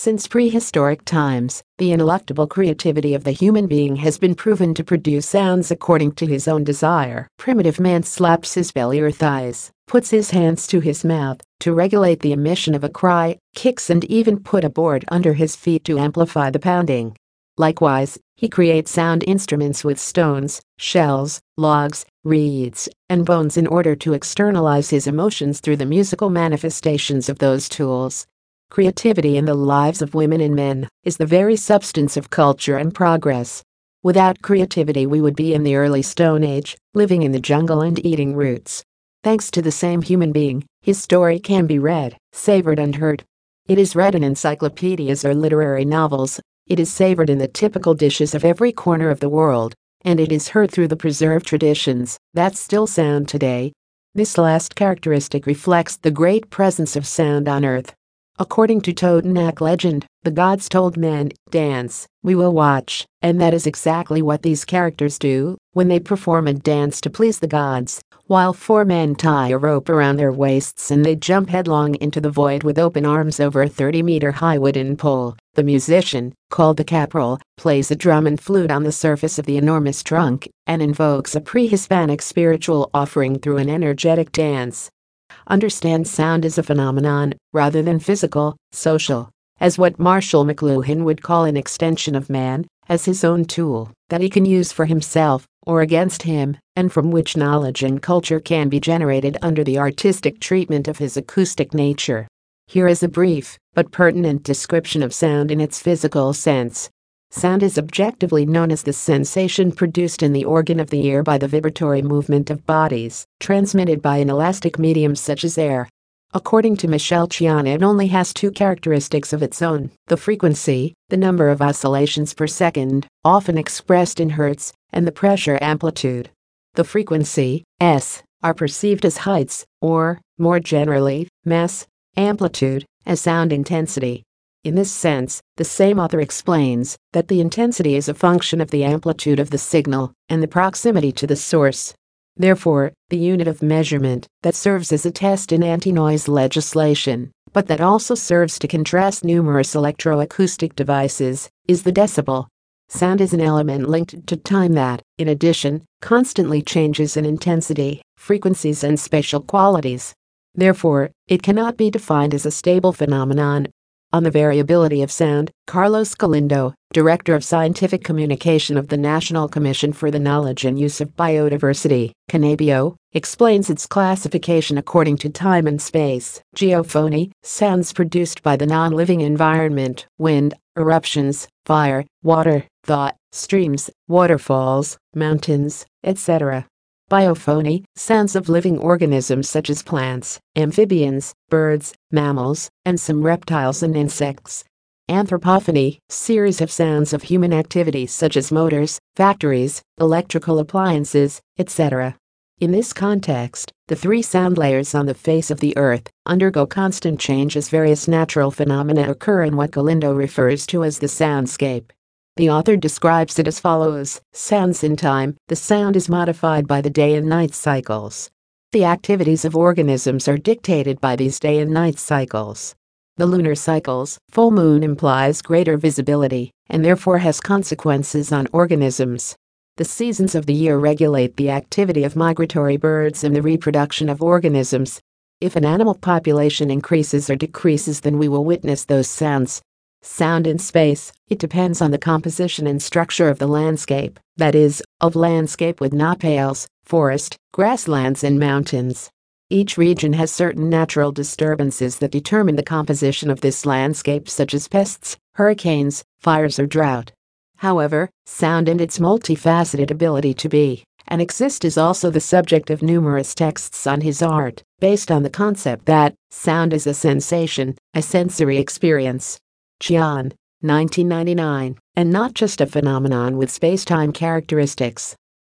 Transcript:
Since prehistoric times, the ineluctable creativity of the human being has been proven to produce sounds according to his own desire. Primitive man slaps his belly or thighs, puts his hands to his mouth to regulate the emission of a cry, kicks and even put a board under his feet to amplify the pounding. Likewise, he creates sound instruments with stones, shells, logs, reeds, and bones in order to externalize his emotions through the musical manifestations of those tools. Creativity in the lives of women and men is the very substance of culture and progress. Without creativity, we would be in the early Stone Age, living in the jungle and eating roots. Thanks to the same human being, his story can be read, savored, and heard. It is read in encyclopedias or literary novels, it is savored in the typical dishes of every corner of the world, and it is heard through the preserved traditions that still sound today. This last characteristic reflects the great presence of sound on earth. According to Totonac legend, the gods told men, Dance, we will watch, and that is exactly what these characters do when they perform a dance to please the gods. While four men tie a rope around their waists and they jump headlong into the void with open arms over a 30 meter high wooden pole, the musician, called the caporal, plays a drum and flute on the surface of the enormous trunk and invokes a pre Hispanic spiritual offering through an energetic dance understand sound as a phenomenon rather than physical, social, as what Marshall McLuhan would call an extension of man, as his own tool that he can use for himself or against him, and from which knowledge and culture can be generated under the artistic treatment of his acoustic nature. Here is a brief but pertinent description of sound in its physical sense. Sound is objectively known as the sensation produced in the organ of the ear by the vibratory movement of bodies, transmitted by an elastic medium such as air. According to Michel Chion, it only has two characteristics of its own the frequency, the number of oscillations per second, often expressed in hertz, and the pressure amplitude. The frequency, S, are perceived as heights, or, more generally, mass, amplitude, as sound intensity. In this sense, the same author explains that the intensity is a function of the amplitude of the signal and the proximity to the source. Therefore, the unit of measurement that serves as a test in anti noise legislation, but that also serves to contrast numerous electroacoustic devices, is the decibel. Sound is an element linked to time that, in addition, constantly changes in intensity, frequencies, and spatial qualities. Therefore, it cannot be defined as a stable phenomenon on the variability of sound, Carlos Galindo, Director of Scientific Communication of the National Commission for the Knowledge and Use of Biodiversity, CONABIO, explains its classification according to time and space. Geophony, sounds produced by the non living environment, wind, eruptions, fire, water, thought, streams, waterfalls, mountains, etc. Biophony, sounds of living organisms such as plants, amphibians, birds, mammals, and some reptiles and insects. Anthropophony, series of sounds of human activities such as motors, factories, electrical appliances, etc. In this context, the three sound layers on the face of the earth undergo constant change as various natural phenomena occur in what Galindo refers to as the soundscape. The author describes it as follows Sounds in time, the sound is modified by the day and night cycles. The activities of organisms are dictated by these day and night cycles. The lunar cycles, full moon implies greater visibility, and therefore has consequences on organisms. The seasons of the year regulate the activity of migratory birds and the reproduction of organisms. If an animal population increases or decreases, then we will witness those sounds. Sound in space, it depends on the composition and structure of the landscape, that is, of landscape with nopales, forest, grasslands, and mountains. Each region has certain natural disturbances that determine the composition of this landscape, such as pests, hurricanes, fires, or drought. However, sound and its multifaceted ability to be and exist is also the subject of numerous texts on his art, based on the concept that sound is a sensation, a sensory experience. Chion, 1999, and not just a phenomenon with space-time characteristics.